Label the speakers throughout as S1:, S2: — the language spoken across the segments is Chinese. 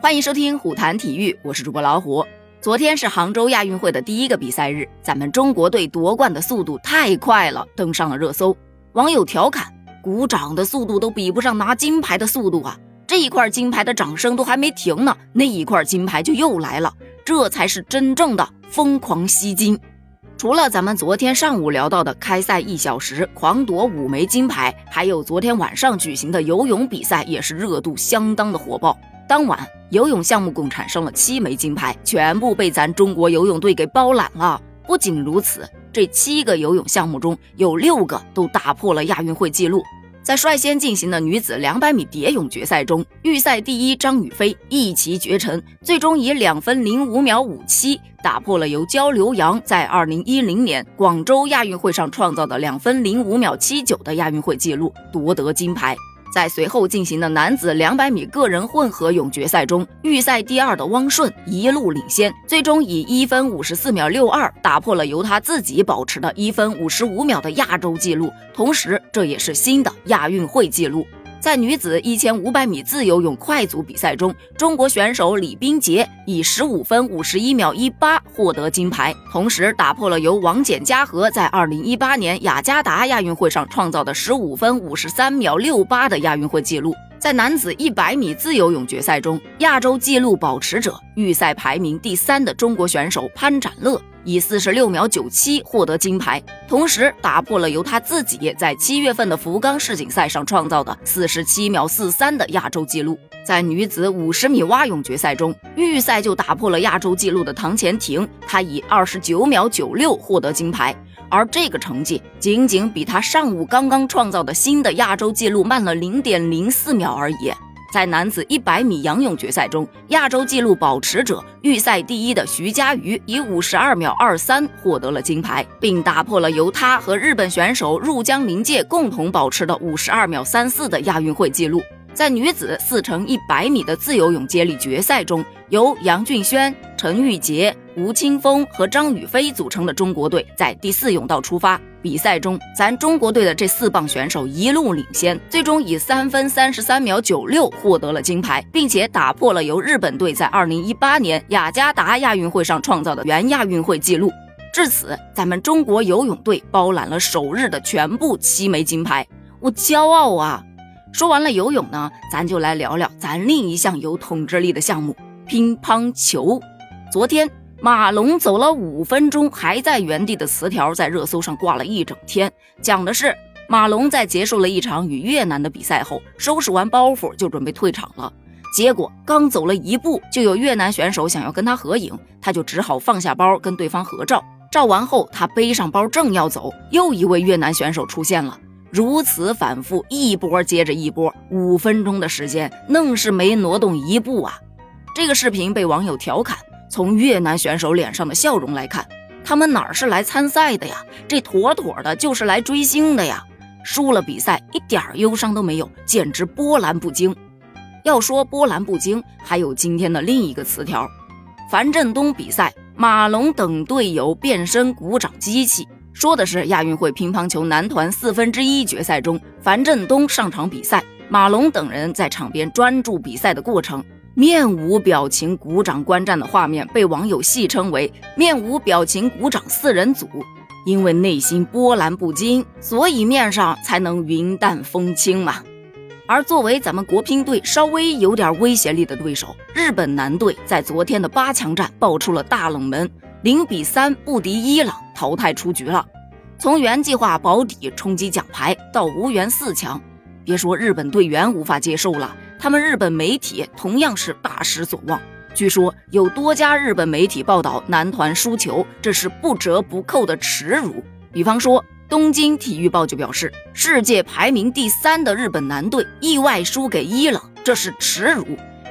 S1: 欢迎收听虎谈体育，我是主播老虎。昨天是杭州亚运会的第一个比赛日，咱们中国队夺冠的速度太快了，登上了热搜。网友调侃：鼓掌的速度都比不上拿金牌的速度啊！这一块金牌的掌声都还没停呢，那一块金牌就又来了，这才是真正的疯狂吸金。除了咱们昨天上午聊到的开赛一小时狂夺五枚金牌，还有昨天晚上举行的游泳比赛也是热度相当的火爆。当晚游泳项目共产生了七枚金牌，全部被咱中国游泳队给包揽了。不仅如此，这七个游泳项目中有六个都打破了亚运会纪录。在率先进行的女子两百米蝶泳决赛中，预赛第一张雨霏一骑绝尘，最终以两分零五秒五七打破了由焦刘洋在二零一零年广州亚运会上创造的两分零五秒七九的亚运会纪录，夺得金牌。在随后进行的男子两百米个人混合泳决赛中，预赛第二的汪顺一路领先，最终以一分五十四秒六二打破了由他自己保持的一分五十五秒的亚洲纪录，同时这也是新的亚运会纪录。在女子一千五百米自由泳快组比赛中，中国选手李冰洁以十五分五十一秒一八获得金牌，同时打破了由王简嘉禾在二零一八年雅加达亚运会上创造的十五分五十三秒六八的亚运会纪录。在男子一百米自由泳决赛中，亚洲纪录保持者、预赛排名第三的中国选手潘展乐以四十六秒九七获得金牌，同时打破了由他自己在七月份的福冈世锦赛上创造的四十七秒四三的亚洲纪录。在女子五十米蛙泳决赛中，预赛就打破了亚洲纪录的唐钱婷，她以二十九秒九六获得金牌。而这个成绩仅仅比他上午刚刚创造的新的亚洲纪录慢了零点零四秒而已。在男子一百米仰泳决赛中，亚洲纪录保持者、预赛第一的徐嘉余以五十二秒二三获得了金牌，并打破了由他和日本选手入江临介共同保持的五十二秒三四的亚运会纪录。在女子四乘一百米的自由泳接力决赛中，由杨俊轩、陈玉洁、吴青峰和张雨霏组成的中国队在第四泳道出发。比赛中，咱中国队的这四棒选手一路领先，最终以三分三十三秒九六获得了金牌，并且打破了由日本队在二零一八年雅加达亚运会上创造的原亚运会纪录。至此，咱们中国游泳队包揽了首日的全部七枚金牌，我骄傲啊！说完了游泳呢，咱就来聊聊咱另一项有统治力的项目——乒乓球。昨天马龙走了五分钟还在原地的词条在热搜上挂了一整天，讲的是马龙在结束了一场与越南的比赛后，收拾完包袱就准备退场了。结果刚走了一步，就有越南选手想要跟他合影，他就只好放下包跟对方合照。照完后，他背上包正要走，又一位越南选手出现了。如此反复，一波接着一波，五分钟的时间，愣是没挪动一步啊！这个视频被网友调侃：从越南选手脸上的笑容来看，他们哪是来参赛的呀？这妥妥的就是来追星的呀！输了比赛一点忧伤都没有，简直波澜不惊。要说波澜不惊，还有今天的另一个词条：樊振东比赛，马龙等队友变身鼓掌机器。说的是亚运会乒乓球男团四分之一决赛中，樊振东上场比赛，马龙等人在场边专注比赛的过程，面无表情鼓掌观战的画面被网友戏称为“面无表情鼓掌四人组”。因为内心波澜不惊，所以面上才能云淡风轻嘛。而作为咱们国乒队稍微有点威胁力的对手，日本男队在昨天的八强战爆出了大冷门。零比三不敌伊朗，淘汰出局了。从原计划保底冲击奖牌到无缘四强，别说日本队员无法接受了，他们日本媒体同样是大失所望。据说有多家日本媒体报道男团输球，这是不折不扣的耻辱。比方说，东京体育报就表示，世界排名第三的日本男队意外输给伊朗，这是耻辱。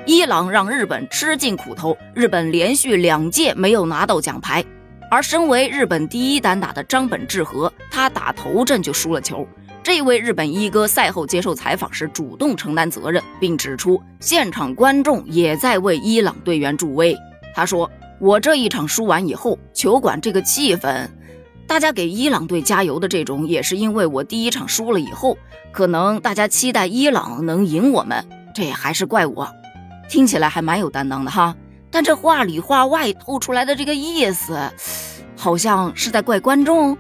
S1: 伊朗让日本吃尽苦头，日本连续两届没有拿到奖牌。而身为日本第一单打的张本智和，他打头阵就输了球。这位日本一哥赛后接受采访时主动承担责任，并指出现场观众也在为伊朗队员助威。他说：“我这一场输完以后，球馆这个气氛，大家给伊朗队加油的这种，也是因为我第一场输了以后，可能大家期待伊朗能赢我们，这还是怪我。”听起来还蛮有担当的哈。但这话里话外透出来的这个意思，好像是在怪观众。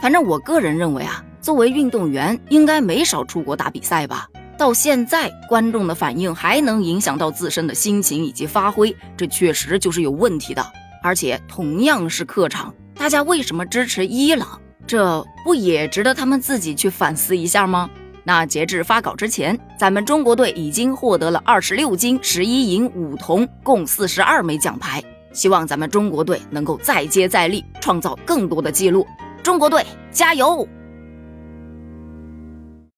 S1: 反正我个人认为啊，作为运动员，应该没少出国打比赛吧。到现在，观众的反应还能影响到自身的心情以及发挥，这确实就是有问题的。而且同样是客场，大家为什么支持伊朗？这不也值得他们自己去反思一下吗？那截至发稿之前，咱们中国队已经获得了二十六金、十一银、五铜，共四十二枚奖牌。希望咱们中国队能够再接再厉，创造更多的记录。中国队加油！